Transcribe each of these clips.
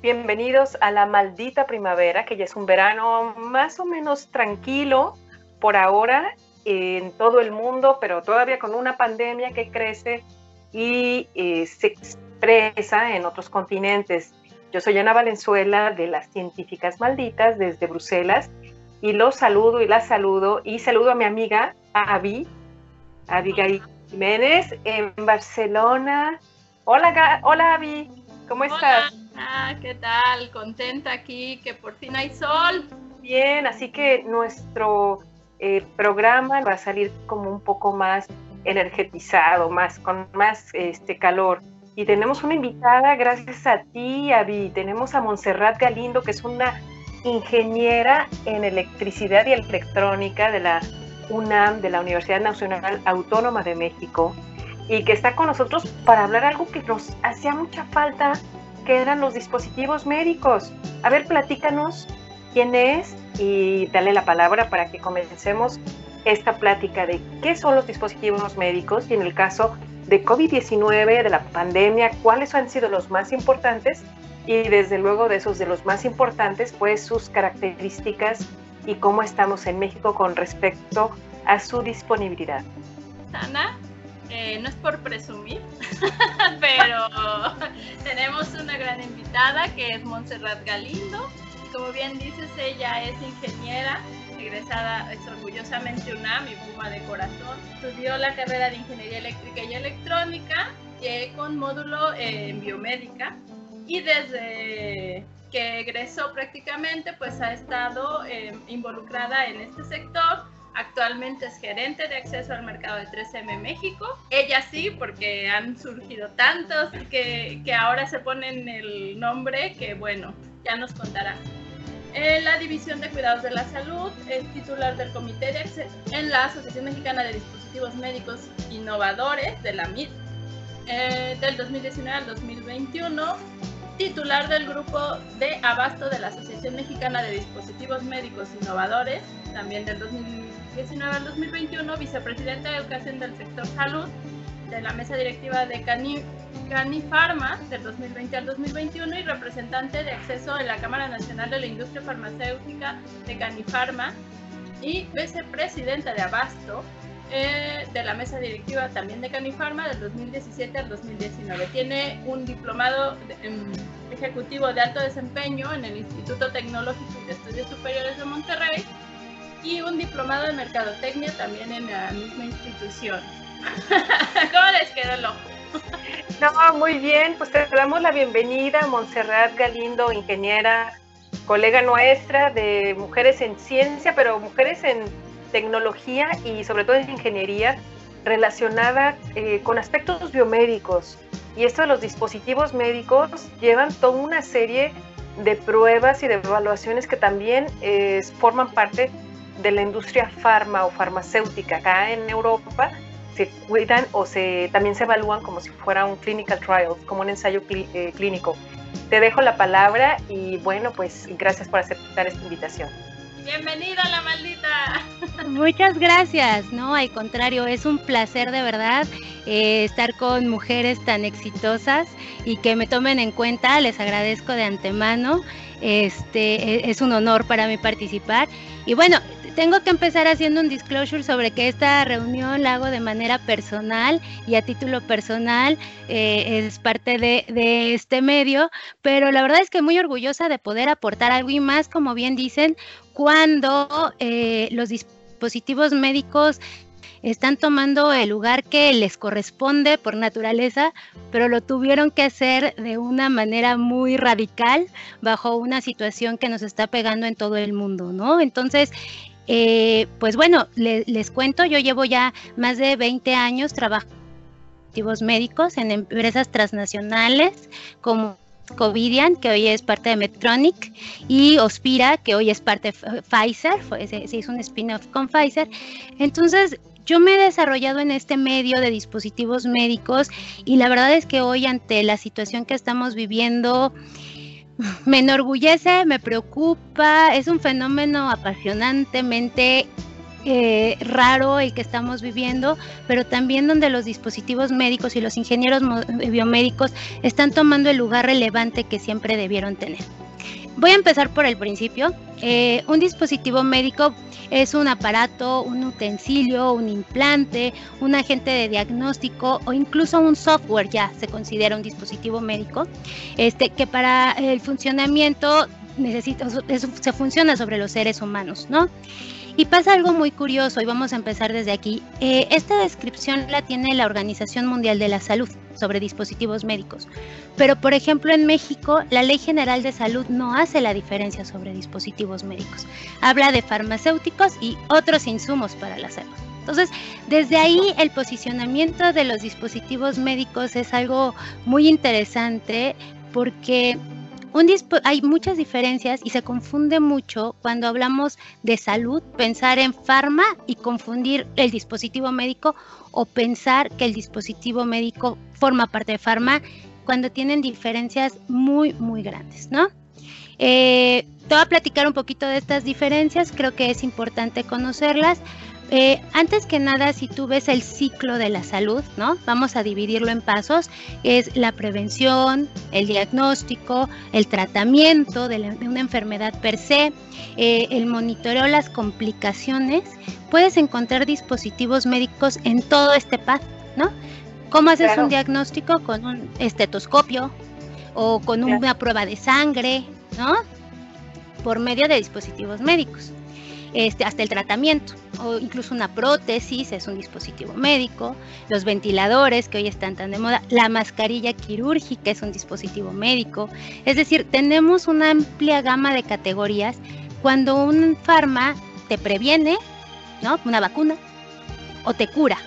Bienvenidos a la maldita primavera, que ya es un verano más o menos tranquilo por ahora en todo el mundo, pero todavía con una pandemia que crece y eh, se expresa en otros continentes. Yo soy Ana Valenzuela de las Científicas Malditas desde Bruselas y los saludo y las saludo y saludo a mi amiga Avi, Abigail Jiménez en Barcelona. Hola, hola Avi, ¿cómo estás? Ah, ¿qué tal? Contenta aquí que por fin hay sol. Bien, así que nuestro eh, programa va a salir como un poco más energetizado, más con más este calor. Y tenemos una invitada, gracias a ti, Avi. Tenemos a Montserrat Galindo, que es una ingeniera en electricidad y electrónica de la UNAM, de la Universidad Nacional Autónoma de México, y que está con nosotros para hablar algo que nos hacía mucha falta, que eran los dispositivos médicos. A ver, platícanos quién es y dale la palabra para que comencemos esta plática de qué son los dispositivos médicos y en el caso de COVID-19, de la pandemia, cuáles han sido los más importantes y desde luego de esos de los más importantes, pues sus características y cómo estamos en México con respecto a su disponibilidad. Ana, eh, no es por presumir, pero tenemos una gran invitada que es Montserrat Galindo. Como bien dices, ella es ingeniera, egresada, es orgullosamente UNAM y Puma de corazón. Estudió la carrera de Ingeniería Eléctrica y Electrónica eh, con módulo en biomédica y desde que egresó prácticamente pues ha estado eh, involucrada en este sector. Actualmente es gerente de acceso al mercado de 3M México. Ella sí, porque han surgido tantos que, que ahora se ponen el nombre que bueno, ya nos contará. En la División de Cuidados de la Salud es titular del Comité de Acceso en la Asociación Mexicana de Dispositivos Médicos Innovadores de la MIT eh, del 2019 al 2021 titular del grupo de abasto de la Asociación Mexicana de Dispositivos Médicos Innovadores, también del 2019 al 2021, vicepresidenta de Educación del Sector Salud de la mesa directiva de Cani, Canifarma del 2020 al 2021 y representante de acceso en la Cámara Nacional de la Industria Farmacéutica de Canifarma y vicepresidenta de Abasto eh, de la mesa directiva también de Canifarma del 2017 al 2019. Tiene un diplomado ejecutivo de alto desempeño en el Instituto Tecnológico de Estudios Superiores de Monterrey y un diplomado de mercadotecnia también en la misma institución. ¿Cómo les quedó el ojo? No, muy bien, pues te damos la bienvenida, Montserrat Galindo, ingeniera, colega nuestra de Mujeres en Ciencia, pero Mujeres en tecnología y sobre todo en ingeniería relacionada eh, con aspectos biomédicos. Y esto de los dispositivos médicos llevan toda una serie de pruebas y de evaluaciones que también eh, forman parte de la industria farma o farmacéutica. Acá en Europa se cuidan o se, también se evalúan como si fuera un clinical trial, como un ensayo eh, clínico. Te dejo la palabra y bueno, pues gracias por aceptar esta invitación. Bienvenida la maldita. Muchas gracias, no, al contrario, es un placer de verdad eh, estar con mujeres tan exitosas y que me tomen en cuenta, les agradezco de antemano, este, e, es un honor para mí participar. Y bueno, tengo que empezar haciendo un disclosure sobre que esta reunión la hago de manera personal y a título personal, eh, es parte de, este medio, pero la verdad es que muy orgullosa de poder aportar algo y más, como bien dicen, cuando eh, los dispositivos médicos están tomando el lugar que les corresponde por naturaleza, pero lo tuvieron que hacer de una manera muy radical bajo una situación que nos está pegando en todo el mundo, ¿no? Entonces, eh, pues bueno, les cuento, yo llevo ya más de 20 años trabajando médicos en empresas transnacionales como Covidian, que hoy es parte de Medtronic, y Ospira, que hoy es parte de Pfizer, se, hizo un spin-off con Pfizer. Entonces, yo me he desarrollado en este medio de dispositivos médicos y la verdad es que hoy ante la situación que estamos viviendo, me enorgullece, me preocupa, es un fenómeno apasionantemente eh, raro el que estamos viviendo, pero también donde los dispositivos médicos y los ingenieros biomédicos están tomando el lugar relevante que siempre debieron tener. Voy a empezar por el principio. Eh, un dispositivo médico es un aparato, un utensilio, un implante, un agente de diagnóstico o incluso un software ya se considera un dispositivo médico, este, que para el funcionamiento necesita, se funciona sobre los seres humanos, ¿no? Y pasa algo muy curioso y vamos a empezar desde aquí. Eh, esta descripción la tiene la Organización Mundial de la Salud sobre dispositivos médicos. Pero, por ejemplo, en México, la Ley General de Salud no hace la diferencia sobre dispositivos médicos. Habla de farmacéuticos y otros insumos para la salud. Entonces, desde ahí el posicionamiento de los dispositivos médicos es algo muy interesante porque hay muchas diferencias y se confunde mucho cuando hablamos de salud, pensar en farma y confundir el dispositivo médico o pensar que el dispositivo médico forma parte de farma cuando tienen diferencias muy, muy grandes, ¿no? Eh, te voy a platicar un poquito de estas diferencias, creo que es importante conocerlas. Eh, antes que nada, si tú ves el ciclo de la salud, ¿no? Vamos a dividirlo en pasos. Es la prevención, el diagnóstico, el tratamiento de, una enfermedad per se, eh, el monitoreo, las complicaciones. Puedes encontrar dispositivos médicos en todo este paso, ¿no? ¿Cómo haces un diagnóstico? Con un estetoscopio o con una prueba de sangre, ¿no? Por medio de dispositivos médicos. Este, hasta el tratamiento o incluso una prótesis es un dispositivo médico, los ventiladores que hoy están tan de moda, la mascarilla quirúrgica es un dispositivo médico, es decir, tenemos una amplia gama de categorías cuando un farma te previene, ¿no? Una vacuna o te cura.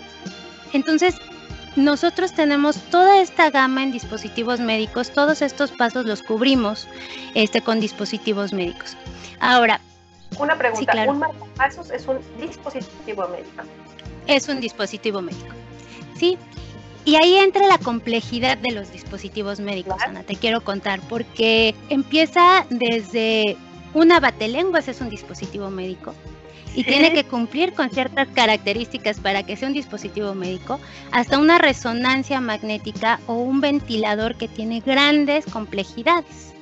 Entonces, nosotros tenemos toda esta gama en dispositivos médicos, todos estos pasos los cubrimos este, con dispositivos médicos. Ahora, una pregunta, ¿un marcapasos es un dispositivo médico? Es un dispositivo médico, sí. Y ahí entra la complejidad de los dispositivos médicos, Ana, te quiero contar, porque empieza desde una batelenguas es un dispositivo médico y tiene que cumplir con ciertas características para que sea un dispositivo médico, hasta una resonancia magnética o un ventilador que tiene grandes complejidades.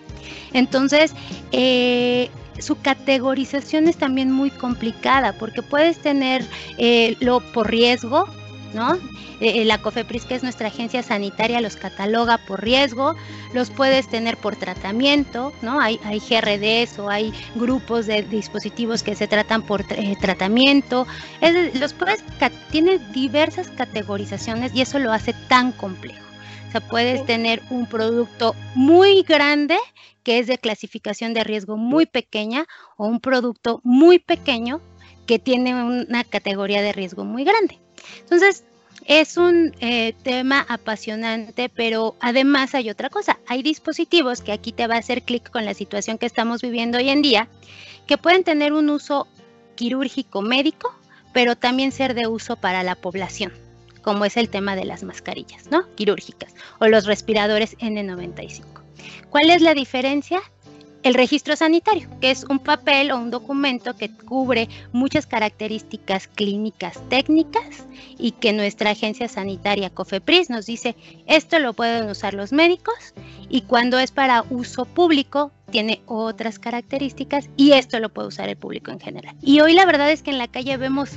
Entonces, eh, su categorización es también muy complicada porque puedes tener eh, lo por riesgo, ¿no? Eh, eh, la COFEPRIS, que es nuestra agencia sanitaria, los cataloga por riesgo, los puedes tener por tratamiento, ¿no? Hay, GRDs o hay grupos de dispositivos que se tratan por tratamiento. los puedes, tiene diversas categorizaciones y eso lo hace tan complejo. O sea, puedes tener un producto muy grande que es de clasificación de riesgo muy pequeña o un producto muy pequeño que tiene una categoría de riesgo muy grande. Entonces, es un eh, tema apasionante, pero además hay otra cosa. Hay dispositivos que aquí te va a hacer clic con la situación que estamos viviendo hoy en día, que pueden tener un uso quirúrgico médico, pero también ser de uso para la población como es el tema de las mascarillas, ¿no? Quirúrgicas o los respiradores N95. ¿Cuál es la diferencia? El registro sanitario, que es un papel o un documento que cubre muchas características clínicas técnicas y que nuestra agencia sanitaria COFEPRIS nos dice, esto lo pueden usar los médicos y cuando es para uso público tiene otras características y esto lo puede usar el público en general. Y hoy la verdad es que en la calle vemos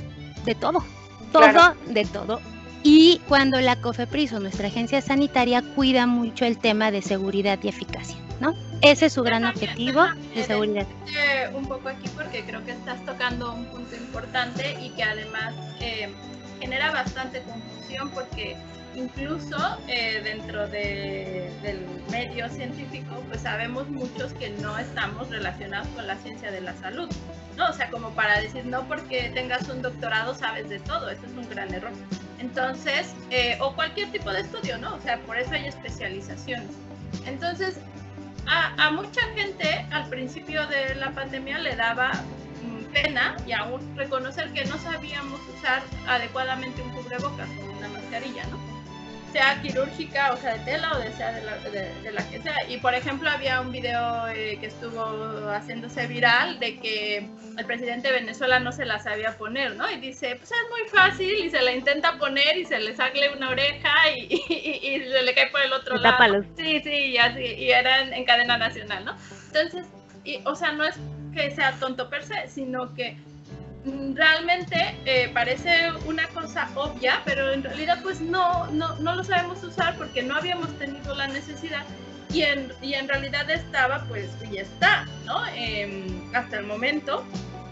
de todo, todo de todo y cuando la COFEPRIS o nuestra agencia sanitaria cuida mucho el tema de seguridad y eficacia, ¿no? Ese es su gran objetivo de seguridad. Un poco aquí porque creo que estás tocando un punto importante y que además eh, genera bastante confusión porque incluso eh, dentro del medio científico, pues sabemos muchos que no estamos relacionados con la ciencia de la salud, ¿no? O sea, como para decir, no porque tengas un doctorado sabes de todo, eso es un gran error. Entonces, eh, o cualquier tipo de estudio, ¿no? O sea, por eso hay especializaciones. Entonces, a, mucha gente al principio de la pandemia le daba mm, pena y aún reconocer que no sabíamos usar adecuadamente un cubrebocas o una mascarilla, ¿no? Sea quirúrgica, o sea, de tela o de, sea de, la, que sea. Y por ejemplo, había un video eh, que estuvo haciéndose viral de que el presidente de Venezuela no se la sabía poner, ¿no? Y dice, pues es muy fácil y se la intenta poner y se le sale una oreja y, se le cae por el otro lado. Sí, sí, y así, y era en, cadena nacional, ¿no? Entonces, y, o sea, no es que sea tonto per se, sino que realmente eh, parece una cosa obvia, pero en realidad pues no, no, no, lo sabemos usar porque no habíamos tenido la necesidad y en, y en realidad estaba pues y está, ¿no? Em, hasta el momento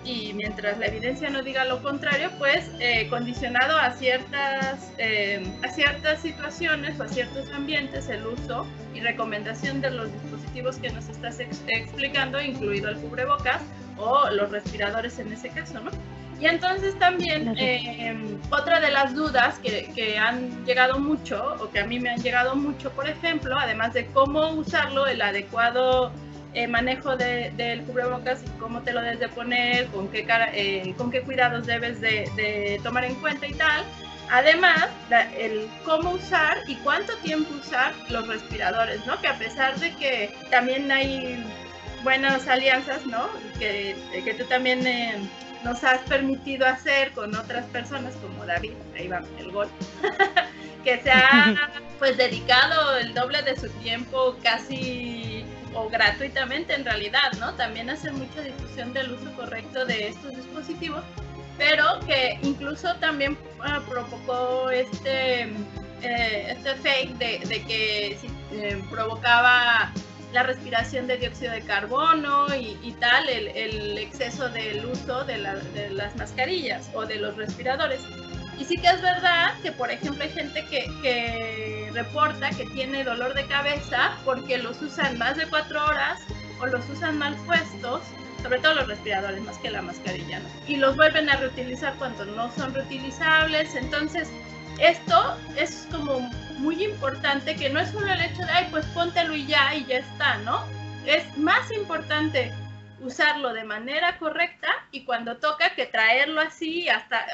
y mientras la evidencia no diga lo contrario, pues eh, condicionado a ciertas, em, a ciertas situaciones o a ciertos ambientes el uso y recomendación de los dispositivos que nos estás explicando, incluido el cubrebocas, o los respiradores en ese caso, ¿no? Y entonces también eh, otra de las dudas que, que, han llegado mucho, o que a mí me han llegado mucho, por ejemplo, además de cómo usarlo, el adecuado eh, manejo de, del cubrebocas, cómo te lo debes de poner, con qué, eh, con qué cuidados debes de, de, tomar en cuenta y tal. Además, el cómo usar y cuánto tiempo usar los respiradores, ¿no? Que a pesar de que también hay buenas alianzas, ¿no? Que, que tú también eh, nos has permitido hacer con otras personas como David, ahí va el gol, que se ha pues dedicado el doble de su tiempo casi o gratuitamente en realidad, ¿no? También hacer mucha difusión del uso correcto de estos dispositivos, pero que incluso también ah, provocó este, eh, este fake de, de que eh, provocaba la respiración de dióxido de carbono y, tal, el, exceso del uso de, las mascarillas o de los respiradores. Y sí que es verdad que, por ejemplo, hay gente que, reporta que tiene dolor de cabeza porque los usan más de cuatro horas o los usan mal puestos, sobre todo los respiradores, más que la mascarilla, y los vuelven a reutilizar cuando no son reutilizables. Entonces, esto es como muy importante que no es solo el hecho de, ay, pues póntelo y ya, y ya está, ¿no? Es más importante usarlo de manera correcta y cuando toca que traerlo así, hasta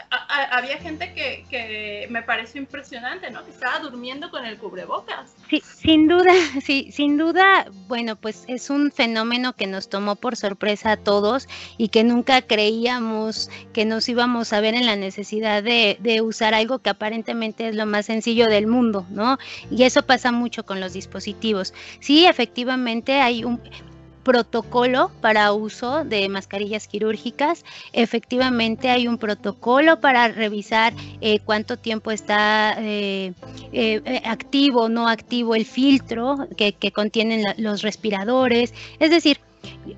había gente que, que, me pareció impresionante, ¿no? Que estaba durmiendo con el cubrebocas. Sí, sin duda, sí, sin duda, bueno, pues es un fenómeno que nos tomó por sorpresa a todos y que nunca creíamos que nos íbamos a ver en la necesidad de, de usar algo que aparentemente es lo más sencillo del mundo, ¿no? Y eso pasa mucho con los dispositivos. Sí, efectivamente hay un, protocolo para uso de mascarillas quirúrgicas. Efectivamente hay un protocolo para revisar eh, cuánto tiempo está eh, eh, activo o no activo el filtro que, contienen los respiradores. Es decir,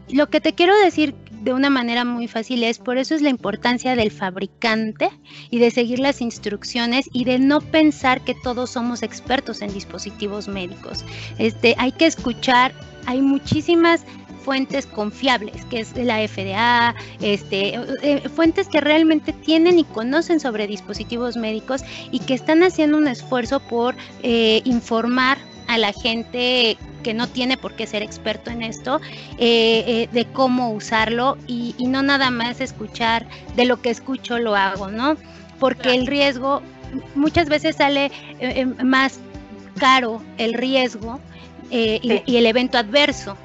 lo que te quiero decir de una manera muy fácil es por eso es la importancia del fabricante y de seguir las instrucciones y de no pensar que todos somos expertos en dispositivos médicos. Este, hay que escuchar, hay muchísimas fuentes confiables, que es la FDA, este, eh, fuentes que realmente tienen y conocen sobre dispositivos médicos y que están haciendo un esfuerzo por eh, informar a la gente que no tiene por qué ser experto en esto, eh, de cómo usarlo y, no nada más escuchar de lo que escucho lo hago, ¿no? Porque el riesgo muchas veces sale más caro el riesgo y, el evento adverso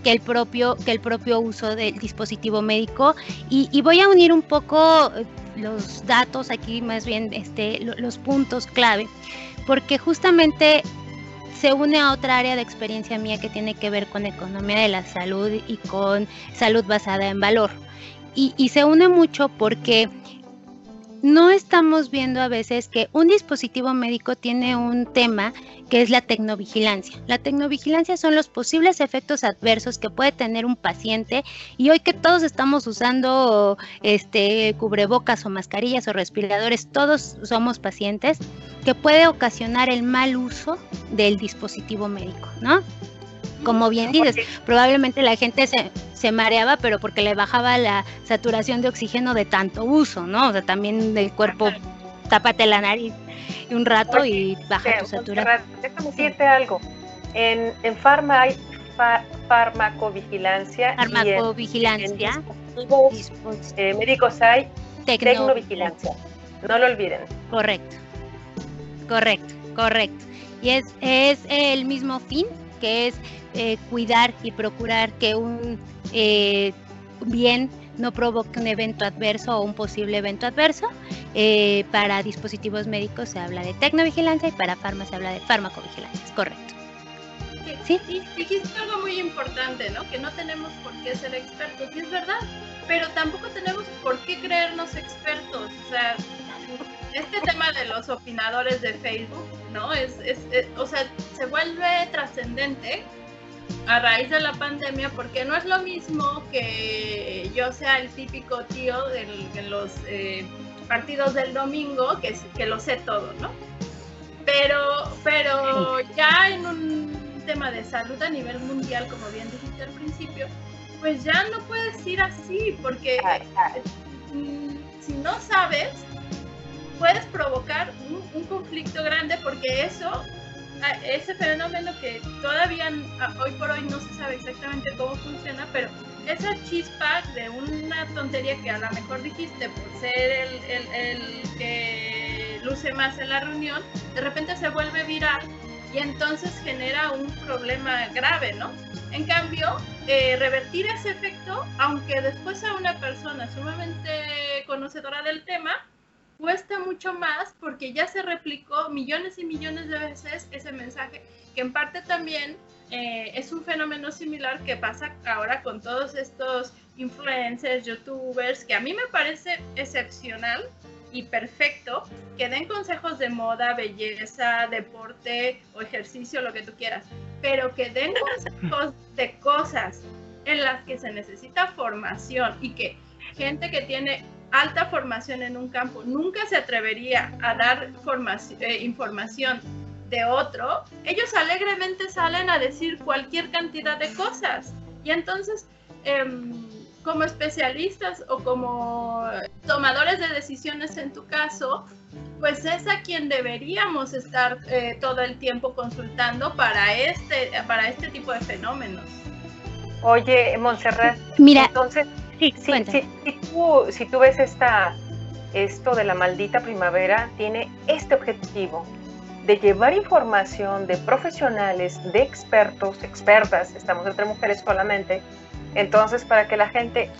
que el propio, que el propio uso del dispositivo médico. Y, voy a unir un poco eh, los datos aquí, más bien este, los puntos clave, porque justamente se une a otra área de experiencia mía que tiene que ver con economía de la salud y con salud basada en valor. Y, y se une mucho porque no estamos viendo a veces que un dispositivo médico tiene un tema que es la tecnovigilancia. La tecnovigilancia son los posibles efectos adversos que puede tener un paciente y hoy que todos estamos usando este cubrebocas o mascarillas o respiradores, todos somos pacientes que puede ocasionar el mal uso del dispositivo médico, ¿no? como bien dices, probablemente la gente se, se, mareaba, pero porque le bajaba la saturación de oxígeno de tanto uso, ¿no? O sea, también del cuerpo, tápate la nariz un rato y baja tu saturación. Déjame decirte algo. En, en farma hay farmacovigilancia. Farmacovigilancia. Y eh, médicos hay tecnovigilancia. No lo olviden. Correcto. Correcto Correcto. Y es, es el mismo fin, que es eh, cuidar y procurar que un eh, bien no provoque un evento adverso o un posible evento adverso. Eh, para dispositivos médicos se habla de tecnovigilancia y para farma se habla de farmacovigilancia, es correcto. Sí, dijiste algo muy importante, ¿no? Que no tenemos por qué ser expertos, y es verdad, pero tampoco tenemos por qué creernos expertos. O sea, este tema de los opinadores de Facebook, ¿no? Es, es, o sea, se vuelve trascendente a raíz de la pandemia porque no es lo mismo que yo sea el típico tío de los eh, partidos del domingo que, que lo sé todo, ¿no? Pero, pero ya en un tema de salud a nivel mundial, como bien dijiste al principio, pues ya no puedes ir así porque mm, si no sabes, puedes provocar un, conflicto grande porque eso, ese fenómeno que todavía hoy por hoy no se sabe exactamente cómo funciona, pero esa chispa de una tontería que a lo mejor dijiste por ser el, que luce más en la reunión, de repente se vuelve viral y entonces genera un problema grave, ¿no? En cambio, eh, revertir ese efecto, aunque después a una persona sumamente conocedora del tema, cuesta mucho más porque ya se replicó millones y millones de veces ese mensaje, que en parte también eh, es un fenómeno similar que pasa ahora con todos estos influencers, youtubers, que a mí me parece excepcional y perfecto que den consejos de moda, belleza, deporte o ejercicio, lo que tú quieras, pero que den consejos de cosas en las que se necesita formación y que gente que tiene alta formación en un campo nunca se atrevería a dar eh, información de otro, ellos alegremente salen a decir cualquier cantidad de cosas. Y entonces, em, como especialistas o como tomadores de decisiones en tu caso, pues es a quien deberíamos estar eh, todo el tiempo consultando para este, para este tipo de fenómenos. Oye, Montserrat, Mira, entonces Sí, si, tú, si tú ves esta, esto de la maldita primavera, tiene este objetivo de llevar información de profesionales, de expertos, expertas, estamos entre mujeres solamente, entonces para que la gente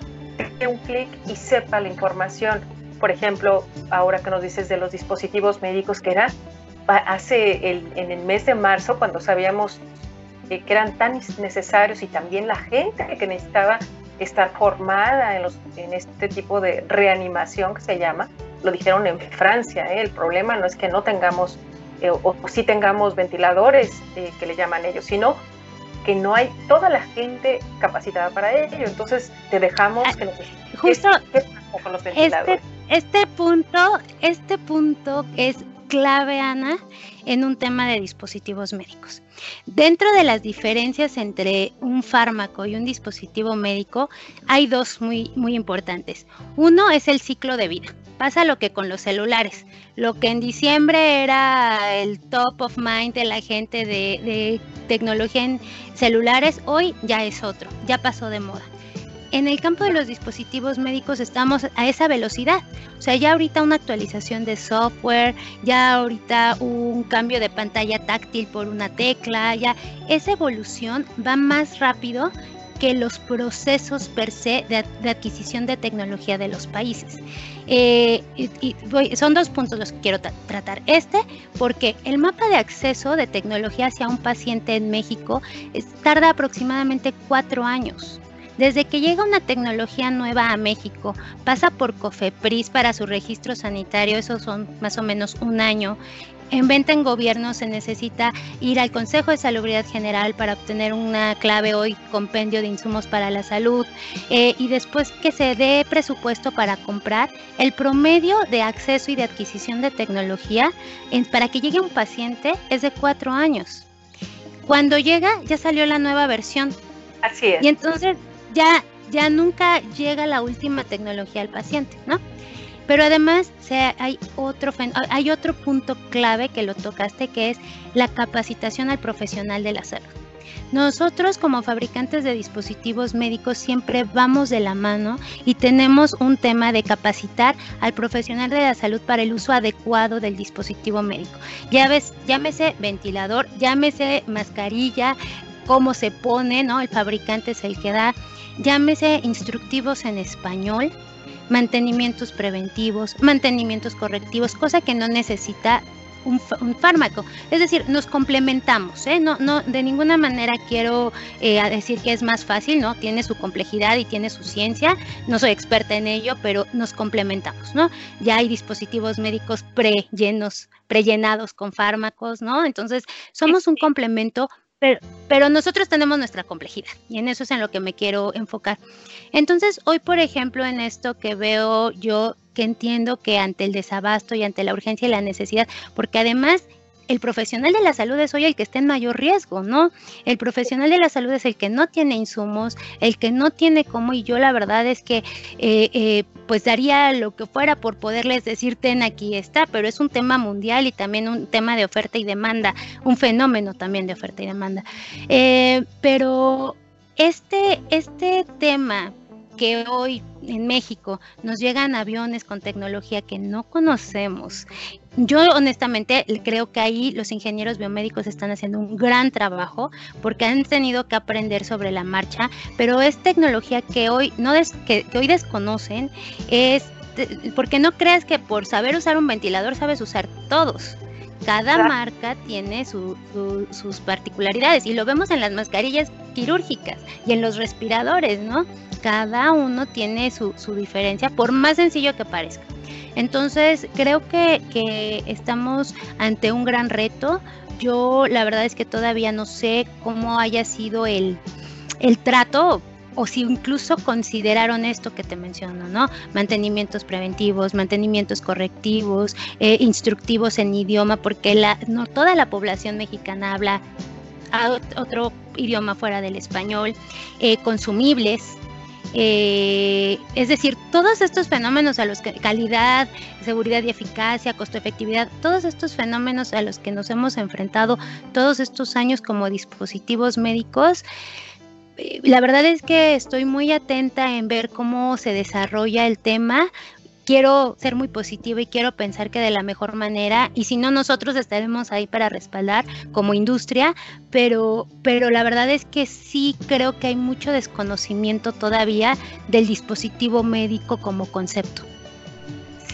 dé un clic y sepa la información. Por ejemplo, ahora que nos dices de los dispositivos médicos, que era hace el, en el mes de marzo, cuando sabíamos que eran tan necesarios y también la gente que necesitaba estar formada en, los, en este tipo de reanimación que se llama. Lo dijeron en Francia, ¿eh? el problema no es que no tengamos eh, o, si tengamos ventiladores eh, que le llaman ellos, sino que no hay toda la gente capacitada para ello. Entonces te dejamos ah, que nos justo con los este, ventiladores. Este, este punto, este punto es clave, Ana, en un tema de dispositivos médicos. Dentro de las diferencias entre un fármaco y un dispositivo médico, hay dos muy, muy importantes. Uno es el ciclo de vida. Pasa lo que con los celulares. Lo que en diciembre era el top of mind de la gente de, de tecnología en celulares, hoy ya es otro, ya pasó de moda en el campo de los dispositivos médicos estamos a esa velocidad. O sea, ya ahorita una actualización de software, ya ahorita un cambio de pantalla táctil por una tecla, ya esa evolución va más rápido que los procesos per se de, adquisición de tecnología de los países. Eh, y, son dos puntos los que quiero tratar. Este, porque el mapa de acceso de tecnología hacia un paciente en México tarda aproximadamente cuatro años. Desde que llega una tecnología nueva a México, pasa por COFEPRIS para su registro sanitario, esos son más o menos un año. En venta en gobierno se necesita ir al Consejo de Salubridad General para obtener una clave hoy compendio de insumos para la salud eh, y después que se dé presupuesto para comprar, el promedio de acceso y de adquisición de tecnología para que llegue un paciente es de cuatro años. Cuando llega ya salió la nueva versión. Así es. Y entonces ya, ya nunca llega la última tecnología al paciente, ¿no? Pero además hay, otro, hay otro punto clave que lo tocaste, que es la capacitación al profesional de la salud. Nosotros como fabricantes de dispositivos médicos siempre vamos de la mano y tenemos un tema de capacitar al profesional de la salud para el uso adecuado del dispositivo médico. Ya ves, llámese ventilador, llámese mascarilla, cómo se pone, ¿no? El fabricante es el que da, llámese instructivos en español, mantenimientos preventivos, mantenimientos correctivos, cosa que no necesita un, fármaco. Es decir, nos complementamos, ¿eh? No, no, de ninguna manera quiero eh, decir que es más fácil, ¿no? Tiene su complejidad y tiene su ciencia. No soy experta en ello, pero nos complementamos, ¿no? Ya hay dispositivos médicos pre-llenos, prellenados con fármacos, ¿no? Entonces, somos un complemento pero, pero, nosotros tenemos nuestra complejidad y en eso es en lo que me quiero enfocar. Entonces, hoy, por ejemplo, en esto que veo yo que entiendo que ante el desabasto y ante la urgencia y la necesidad, porque además el profesional de la salud es hoy el que está en mayor riesgo, ¿no? El profesional de la salud es el que no tiene insumos, el que no tiene cómo, y yo la verdad es que eh, eh, pues daría lo que fuera por poderles decir, ten, aquí está, pero es un tema mundial y también un tema de oferta y demanda, un fenómeno también de oferta y demanda. Eh, pero este, este tema que hoy en México nos llegan aviones con tecnología que no conocemos. Yo honestamente creo que ahí los ingenieros biomédicos están haciendo un gran trabajo porque han tenido que aprender sobre la marcha, pero es tecnología que hoy no que, hoy desconocen, es porque no creas que por saber usar un ventilador sabes usar todos cada marca tiene sus particularidades y lo vemos en las mascarillas quirúrgicas y en los respiradores, ¿no? Cada uno tiene su, diferencia, por más sencillo que parezca. Entonces, creo que, que estamos ante un gran reto. Yo la verdad es que todavía no sé cómo haya sido el, el trato o si incluso consideraron esto que te menciono, ¿no? Mantenimientos preventivos, mantenimientos correctivos, eh, instructivos en idioma, porque la, no toda la población mexicana habla otro idioma fuera del español, eh, consumibles, eh, es decir, todos estos fenómenos a los que calidad, seguridad y eficacia, costo-efectividad, todos estos fenómenos a los que nos hemos enfrentado todos estos años como dispositivos médicos, la verdad es que estoy muy atenta en ver cómo se desarrolla el tema. Quiero ser muy positiva y quiero pensar que de la mejor manera, y si no, nosotros estaremos ahí para respaldar como industria, pero, pero la verdad es que sí creo que hay mucho desconocimiento todavía del dispositivo médico como concepto.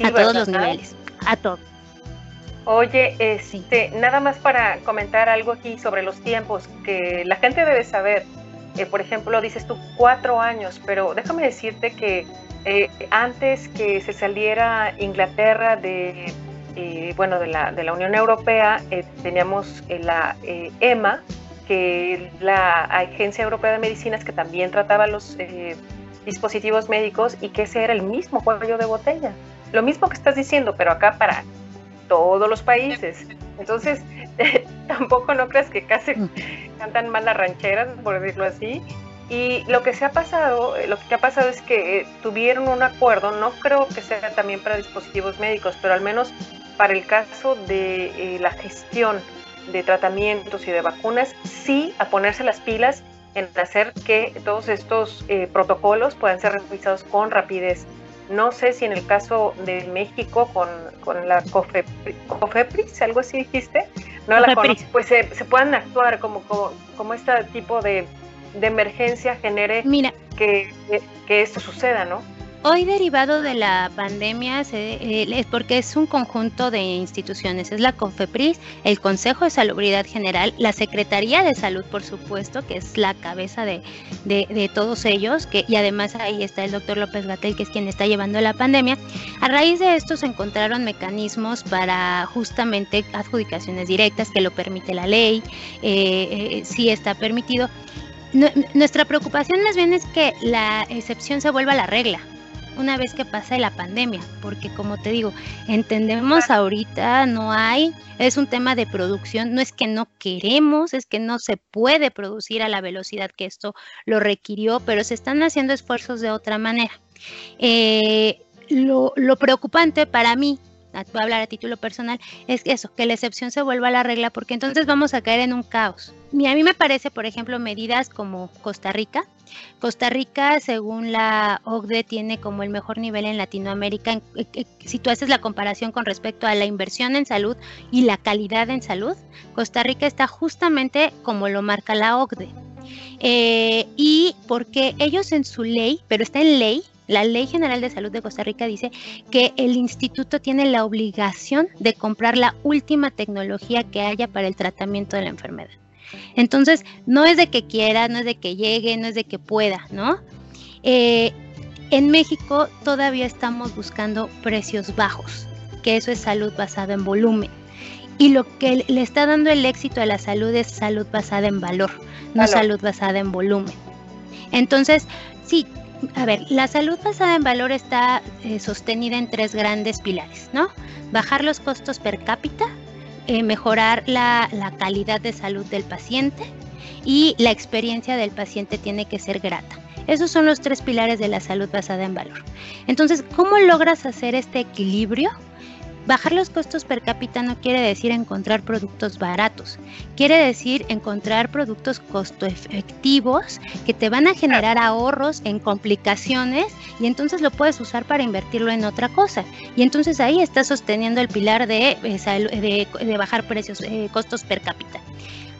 a todos los niveles, a todos. Oye, este, nada más para comentar algo aquí sobre los tiempos que la gente debe saber. Eh, por ejemplo, dices tú cuatro años, pero déjame decirte que eh, antes que se saliera Inglaterra de, eh, bueno, de la, de la Unión Europea, teníamos la EMA, que es la Agencia Europea de Medicinas, que también trataba los dispositivos médicos y que ese era el mismo cuello de botella. Lo mismo que estás diciendo, pero acá para todos los países. Entonces, tampoco no creas que casi mm. cantan mal las rancheras, por decirlo así. Y lo que se ha pasado, lo que ha pasado es que eh, tuvieron un acuerdo, no creo que sea también para dispositivos médicos, pero al menos para el caso de eh, la gestión de tratamientos y de vacunas, sí a ponerse las pilas en hacer que todos estos eh, protocolos puedan ser revisados con rapidez. No sé si en el caso de México con, con la COFEPRIS, algo así dijiste, no la pues se, se, puedan actuar como, como, como este tipo de, de emergencia genere que, que esto suceda, ¿no? Hoy derivado de la pandemia eh, es porque es un conjunto de instituciones, es la COFEPRIS, el Consejo de Salubridad General, la Secretaría de Salud, por supuesto, que es la cabeza de, de, todos ellos, que, y además ahí está el doctor López Gatel, que es quien está llevando la pandemia. A raíz de esto se encontraron mecanismos para justamente adjudicaciones directas, que lo permite la ley, eh, eh sí está permitido. Nuestra preocupación más bien es que la excepción se vuelva la regla una vez que pase la pandemia, porque como te digo, entendemos ahorita no hay, es un tema de producción, no es que no queremos, es que no se puede producir a la velocidad que esto lo requirió, pero se están haciendo esfuerzos de otra manera. Eh, lo, lo preocupante para mí voy a hablar a título personal, es eso, que la excepción se vuelva a la regla, porque entonces vamos a caer en un caos a mí me parece, por ejemplo, medidas como Costa Rica. Costa Rica, según la OCDE, tiene como el mejor nivel en Latinoamérica. Si tú haces la comparación con respecto a la inversión en salud y la calidad en salud, Costa Rica está justamente como lo marca la OCDE. Eh, y porque ellos en su ley, pero está en ley, la Ley General de Salud de Costa Rica dice que el instituto tiene la obligación de comprar la última tecnología que haya para el tratamiento de la enfermedad. Entonces, no es de que quiera, no es de que llegue, no es de que pueda, ¿no? Eh, en México todavía estamos buscando precios bajos, que eso es salud basada en volumen. Y lo que le está dando el éxito a la salud es salud basada en valor, no salud basada en volumen. Entonces, sí, a ver, la salud basada en valor está eh, sostenida en tres grandes pilares, ¿no? Bajar los costos per cápita, eh, mejorar la, la calidad de salud del paciente y la experiencia del paciente tiene que ser grata. Esos son los tres pilares de la salud basada en valor. Entonces, ¿cómo logras hacer este equilibrio? Bajar los costos per cápita no quiere decir encontrar productos baratos, quiere decir encontrar productos costo efectivos que te van a generar ahorros en complicaciones y entonces lo puedes usar para invertirlo en otra cosa. Y entonces ahí estás sosteniendo el pilar de, eh, de, bajar precios, eh, costos per cápita.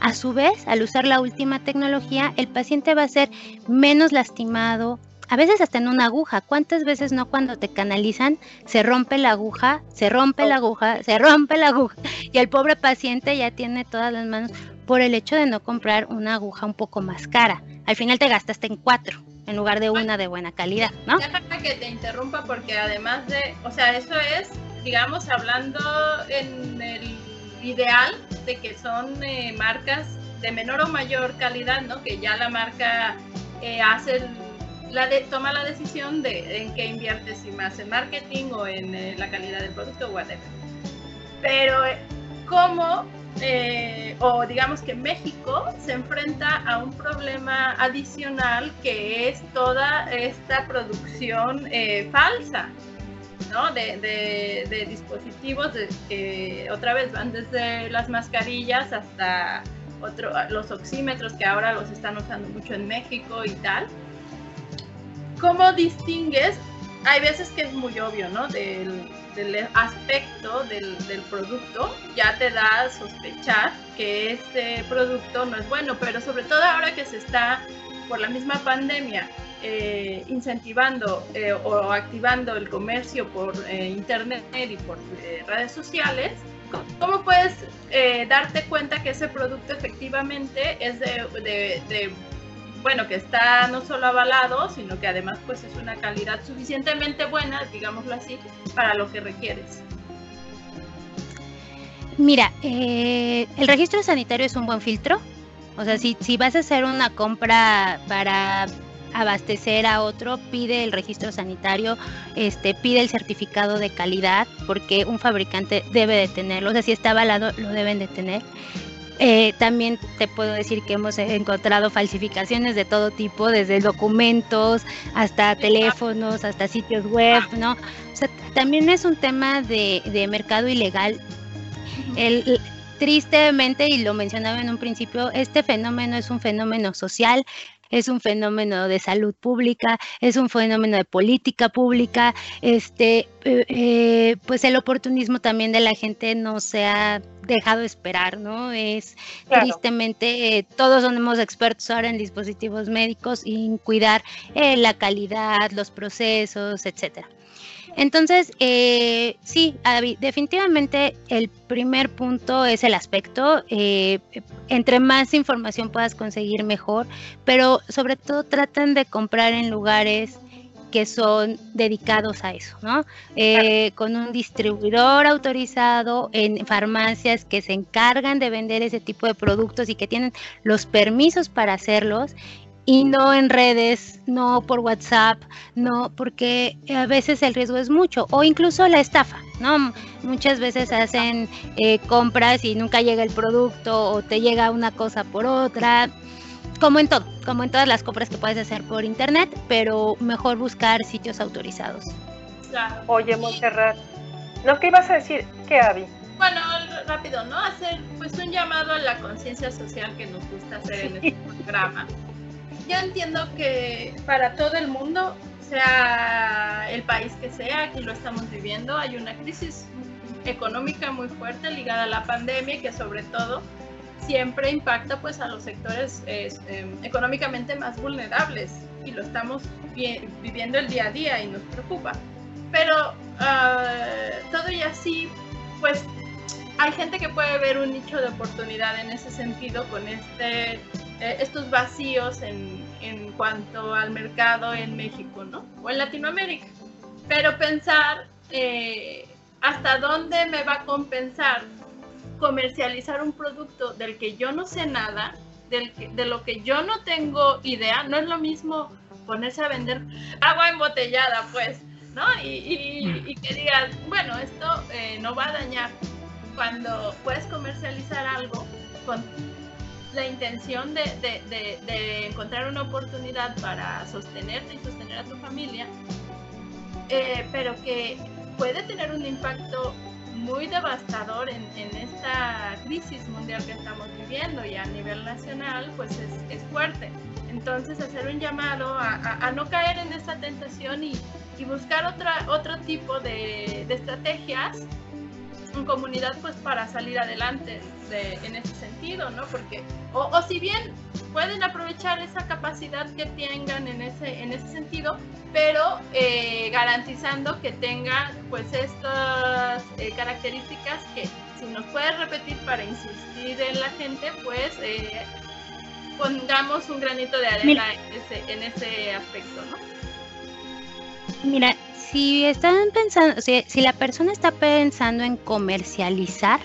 A su vez, al usar la última tecnología, el paciente va a ser menos lastimado, a veces hasta en una aguja. ¿Cuántas veces no cuando te canalizan se rompe la aguja, se rompe la aguja, se rompe la aguja y el pobre paciente ya tiene todas las manos por el hecho de no comprar una aguja un poco más cara? Al final te gastaste en cuatro en lugar de una de buena calidad, ¿no? Déjame que te interrumpa porque además de, o sea, eso es, digamos, hablando en el ideal de que son eh, marcas de menor o mayor calidad, ¿no? Que ya la marca eh, hace el la de, toma la decisión de en qué invierte, si más en marketing o en eh, la calidad del producto, whatever. Pero, eh, ¿cómo, eh, o digamos que México se enfrenta a un problema adicional que es toda esta producción falsa? ¿no? De, de, dispositivos que otra vez van desde las mascarillas hasta otro, los oxímetros que ahora los están usando mucho en México y tal. ¿Cómo distingues? Hay veces que es muy obvio, ¿no? Del, aspecto del, producto, ya te da a sospechar que este producto no es bueno, pero sobre todo ahora que se está, por la misma pandemia, eh, incentivando eh, o activando el comercio por eh, internet y por redes sociales, ¿cómo puedes darte cuenta que ese producto efectivamente es de, de bueno, que está no solo avalado, sino que además pues es una calidad suficientemente buena, digámoslo así, para lo que requieres. Mira, eh, el registro sanitario es un buen filtro. O sea, si, si vas a hacer una compra para abastecer a otro, pide el registro sanitario, este, pide el certificado de calidad, porque un fabricante debe de tenerlo. O sea, si está avalado, lo deben de tener. Eh, también te puedo decir que hemos encontrado falsificaciones de todo tipo, desde documentos hasta teléfonos, hasta sitios web, ¿no? O sea, también es un tema de, de mercado ilegal. El, tristemente, y lo mencionaba en un principio, este fenómeno es un fenómeno social, es un fenómeno de salud pública, es un fenómeno de política pública, este, eh, eh, pues el oportunismo también de la gente no se ha dejado esperar, ¿no? Es tristemente, eh, todos somos expertos ahora en dispositivos médicos y en cuidar la calidad, los procesos, etcétera. Entonces, eh, sí, definitivamente el primer punto es el aspecto. Eh, entre más información puedas conseguir, mejor, pero sobre todo tratan de comprar en lugares que son dedicados a eso, ¿no? Eh, con un distribuidor autorizado en farmacias que se encargan de vender ese tipo de productos y que tienen los permisos para hacerlos y no en redes, no por WhatsApp, no porque a veces el riesgo es mucho o incluso la estafa, ¿no? Muchas veces hacen eh, compras y nunca llega el producto o te llega una cosa por otra, como en todo, como en todas las compras que puedes hacer por internet, pero mejor buscar sitios autorizados. Oye, Montserrat, ¿lo que ibas a decir? ¿Qué, Abby? Bueno, rápido, ¿no? Hacer pues un llamado a la conciencia social que nos gusta hacer en este programa. Yo entiendo que para todo el mundo, sea el país que sea, aquí lo estamos viviendo, hay una crisis económica muy fuerte ligada a la pandemia que sobre todo siempre impacta pues a los sectores em, económicamente más vulnerables y lo estamos viviendo el día a día y nos preocupa. Pero ah, todo y así, pues hay gente que puede ver un nicho de oportunidad en ese sentido con este, eh, estos vacíos en, en cuanto al mercado en México, ¿no? O en Latinoamérica. Pero pensar eh, hasta dónde me va a compensar comercializar un producto del que yo no sé nada, del de lo que yo no tengo idea, no es lo mismo ponerse a vender agua embotellada, pues, ¿no? Y, que digas, bueno, esto eh, no va a dañar. Cuando puedes comercializar algo con la intención de, de, encontrar una oportunidad para sostenerte y sostener a tu familia, eh, pero que puede tener un impacto muy devastador en, esta crisis mundial que estamos viviendo y a nivel nacional, pues es, fuerte. Entonces, hacer un llamado a, no caer en esta tentación y, buscar otra, otro tipo de, estrategias en comunidad, pues para salir adelante en ese sentido, ¿no? Porque, o, o si bien pueden aprovechar esa capacidad que tengan en ese, en ese sentido, pero eh, garantizando que tengan pues estas eh, características que si nos puedes repetir para insistir en la gente, pues eh, pongamos un granito de arena en ese, en ese aspecto, ¿no? Mira, si están pensando, si la persona está pensando en comercializar,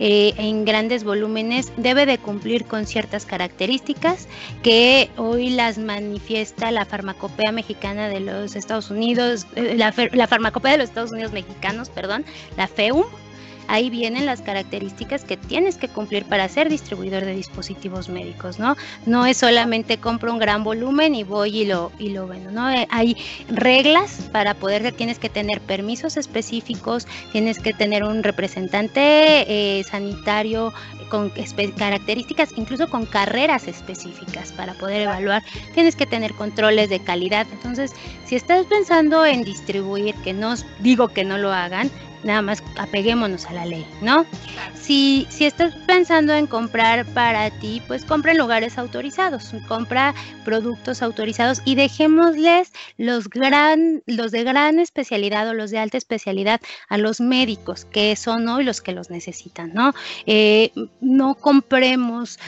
eh, en grandes volúmenes debe de cumplir con ciertas características que hoy las manifiesta la farmacopea mexicana de los Estados Unidos, eh, la farmacopea de los Estados Unidos mexicanos, perdón, la FEUM, ahí vienen las características que tienes que cumplir para ser distribuidor de dispositivos médicos, ¿no? No es solamente compro un gran volumen y voy y lo, y lo vendo, ¿no? Eh, hay reglas para poder, tienes que tener permisos específicos, tienes que tener un representante eh, sanitario con características, incluso con carreras específicas para poder evaluar, tienes que tener controles de calidad. Entonces, si estás pensando en distribuir, que no digo que no lo hagan, nada más apeguémonos a la ley, ¿no? Si, si estás pensando en comprar para ti, pues compra en lugares autorizados, compra productos autorizados y dejémosles los, gran, los de gran especialidad o los de alta especialidad a los médicos, que son hoy los que los necesitan, ¿no? Eh, no compremos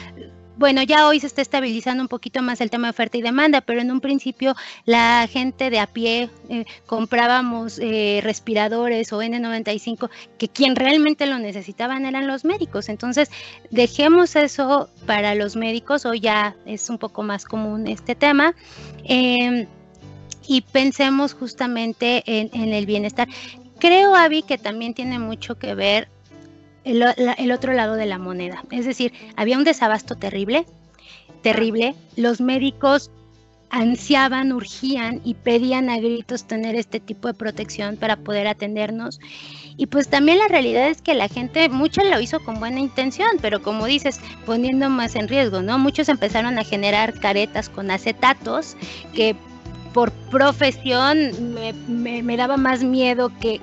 bueno, ya hoy se está estabilizando un poquito más el tema de oferta y demanda, pero en un principio la gente de a pie eh, comprábamos eh, respiradores o N95, que quien realmente lo necesitaban eran los médicos. Entonces, dejemos eso para los médicos, hoy ya es un poco más común este tema. Em, y pensemos justamente en, en el bienestar. Creo, Avi, que también tiene mucho que ver el, otro lado de la moneda. Es decir, había un desabasto terrible, terrible. Los médicos ansiaban, urgían y pedían a gritos tener este tipo de protección para poder atendernos. Y pues también la realidad es que la gente, mucho lo hizo con buena intención, pero como dices, poniendo más en riesgo, ¿no? Muchos empezaron a generar caretas con acetatos que por profesión me, daba más miedo que,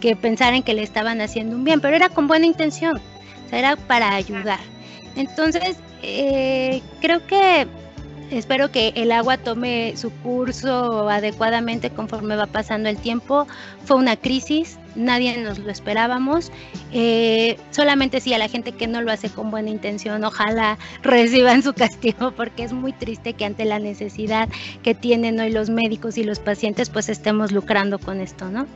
que, pensar en que le estaban haciendo un bien, pero era con buena intención, o sea, era para ayudar. Entonces, eh, creo que espero que el agua tome su curso adecuadamente conforme va pasando el tiempo. Fue una crisis, nadie nos lo esperábamos. Eh, solamente sí a la gente que no lo hace con buena intención, ojalá reciban su castigo, porque es muy triste que ante la necesidad que tienen hoy los médicos y los pacientes, pues estemos lucrando con esto, ¿no?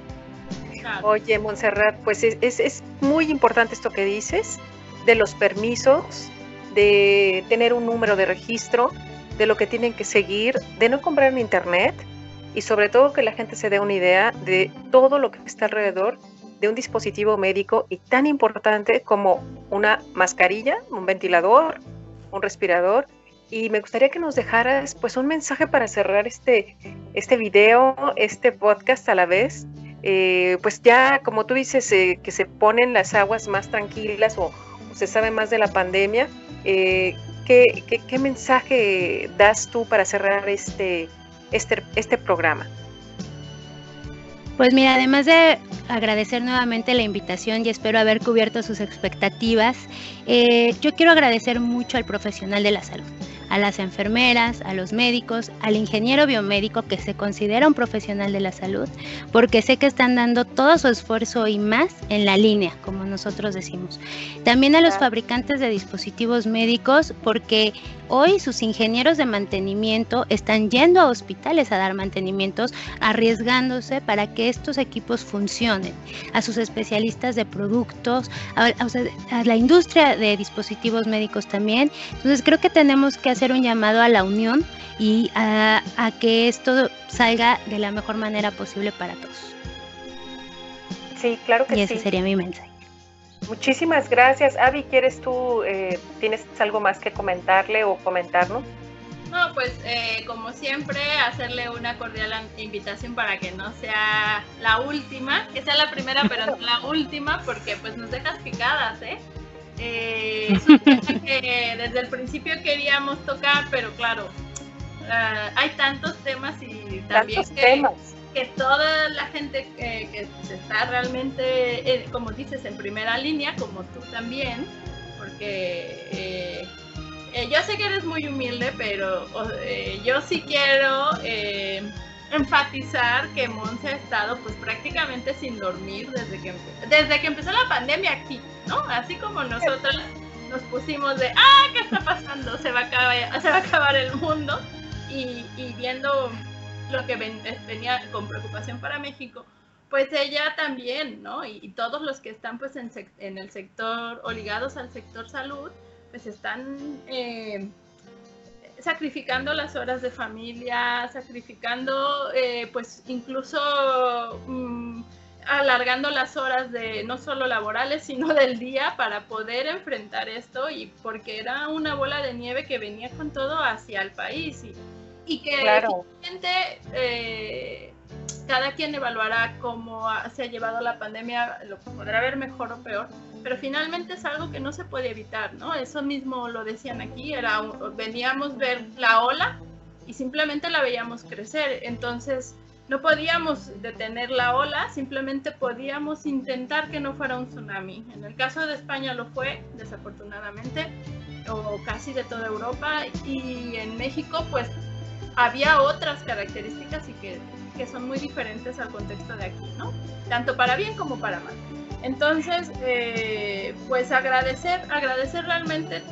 Oye, Montserrat, pues es, es muy importante esto que dices de los permisos, de tener un número de registro, de lo que tienen que seguir, de no comprar en internet y sobre todo que la gente se dé una idea de todo lo que está alrededor de un dispositivo médico y tan importante como una mascarilla, un ventilador, un respirador. Y me gustaría que nos dejaras pues un mensaje para cerrar este, este video, este podcast a la vez, eh, pues ya, como tú dices, eh, que se ponen las aguas más tranquilas o, se sabe más de la pandemia, ¿qué, mensaje das tú para cerrar este, este, este programa? Pues mira, además de agradecer nuevamente la invitación y espero haber cubierto sus expectativas, yo quiero agradecer mucho al profesional de la salud a las enfermeras, a los médicos, al ingeniero biomédico que se considera un profesional de la salud, porque sé que están dando todo su esfuerzo y más en la línea, como nosotros decimos. También a los fabricantes de dispositivos médicos, porque hoy sus ingenieros de mantenimiento están yendo a hospitales a dar mantenimientos, arriesgándose para que estos equipos funcionen, a sus especialistas de productos, a, la industria de dispositivos médicos también. Entonces creo que tenemos que hacer un llamado a la unión y a, que esto salga de la mejor manera posible para todos. Sí, claro que sí. Y ese sería mi mensaje. Muchísimas gracias. Avi, ¿quieres tú, eh, tienes algo más que comentarle o comentarnos? No, pues eh, como siempre, hacerle una cordial invitación para que no sea la última, que sea la primera, pero no la última, porque pues nos dejas picadas, ¿eh? Eh, es un tema que desde el principio queríamos tocar, pero claro, ah, hay tantos temas y también que, toda la gente que, está realmente, eh, como dices, en primera línea, como tú también, porque eh, yo sé que eres muy humilde, pero yo sí quiero enfatizar que Monse ha estado pues prácticamente sin dormir desde que, desde que empezó la pandemia aquí, ¿no? Así como nosotros nos pusimos de, ah, ¿qué está pasando? Se va a acabar, se va a acabar el mundo. Y, viendo lo que venía con preocupación para México, pues ella también, ¿no? Y, todos los que están pues en, en, el sector o ligados al sector salud, pues están... Eh, sacrificando las horas de familia, sacrificando eh, pues incluso mm, alargando las horas de no solo laborales, sino del día para poder enfrentar esto y porque era una bola de nieve que venía con todo hacia el país y, y que claro. Eh, cada quien evaluará cómo se ha llevado la pandemia, lo podrá ver mejor o peor, pero finalmente es algo que no se puede evitar, ¿no? Eso mismo lo decían aquí, era veníamos ver la ola y simplemente la veíamos crecer, entonces no podíamos detener la ola, simplemente podíamos intentar que no fuera un tsunami. En el caso de España lo fue, desafortunadamente, o casi de toda Europa, y en México pues había otras características y que, que son muy diferentes al contexto de aquí, ¿no? Tanto para bien como para mal. Entonces, eh, pues agradecer, agradecer realmente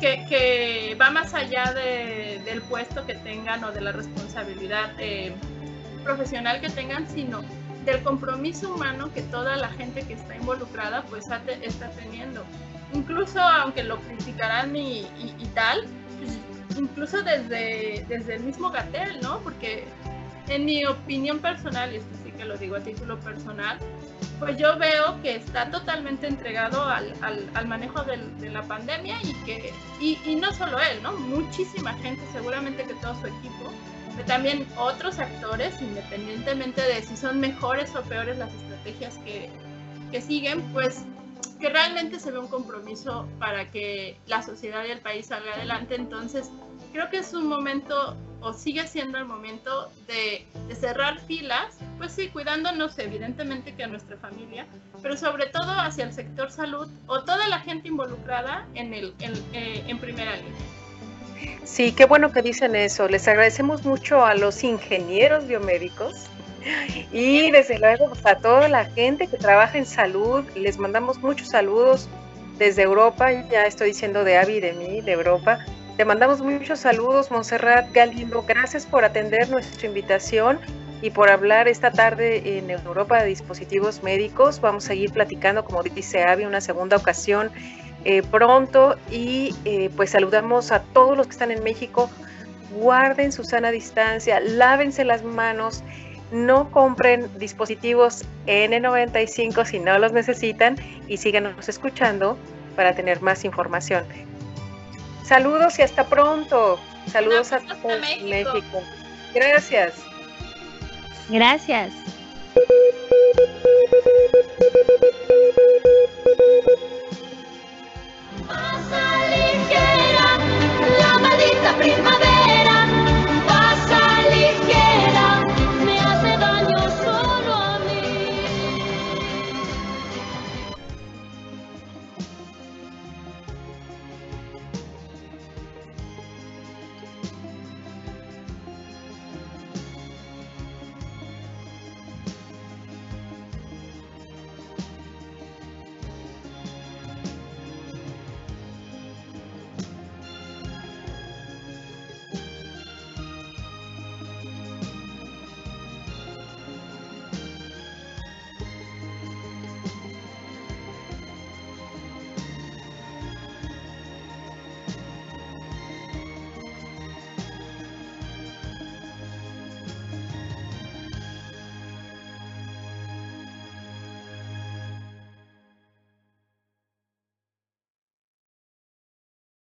que, va más allá del puesto que tengan o de la responsabilidad eh, profesional que tengan, sino del compromiso humano que toda la gente que está involucrada pues está teniendo. Incluso aunque lo criticarán y, tal, pues, incluso desde, desde el mismo Gatel, ¿no? Porque en mi opinión personal, y esto sí que lo digo a título personal, pues yo veo que está totalmente entregado al, al, manejo de la pandemia y que, y, no solo él, ¿no? Muchísima gente, seguramente que todo su equipo, pero también otros actores, independientemente de si son mejores o peores las estrategias que, que siguen, pues que realmente se ve un compromiso para que la sociedad y el país salga adelante. Entonces, creo que es un momento o sigue siendo el momento de, cerrar filas, pues sí, cuidándonos evidentemente que a nuestra familia, pero sobre todo hacia el sector salud o toda la gente involucrada en, el, en, eh, en primera línea. Sí, qué bueno que dicen eso. Les agradecemos mucho a los ingenieros biomédicos y desde luego pues, a toda la gente que trabaja en salud. Les mandamos muchos saludos desde Europa. Ya estoy diciendo de Avi, de mí, de Europa. Te mandamos muchos saludos, Montserrat Galindo. Gracias por atender nuestra invitación y por hablar esta tarde en Europa de dispositivos médicos. Vamos a seguir platicando, como dice Avi, una segunda ocasión eh, pronto y eh, pues saludamos a todos los que están en México. Guarden su sana distancia, lávense las manos, no compren dispositivos N95 si no los necesitan y síganos escuchando para tener más información. Saludos y hasta pronto. Saludos hasta, México. Gracias. Gracias. la maldita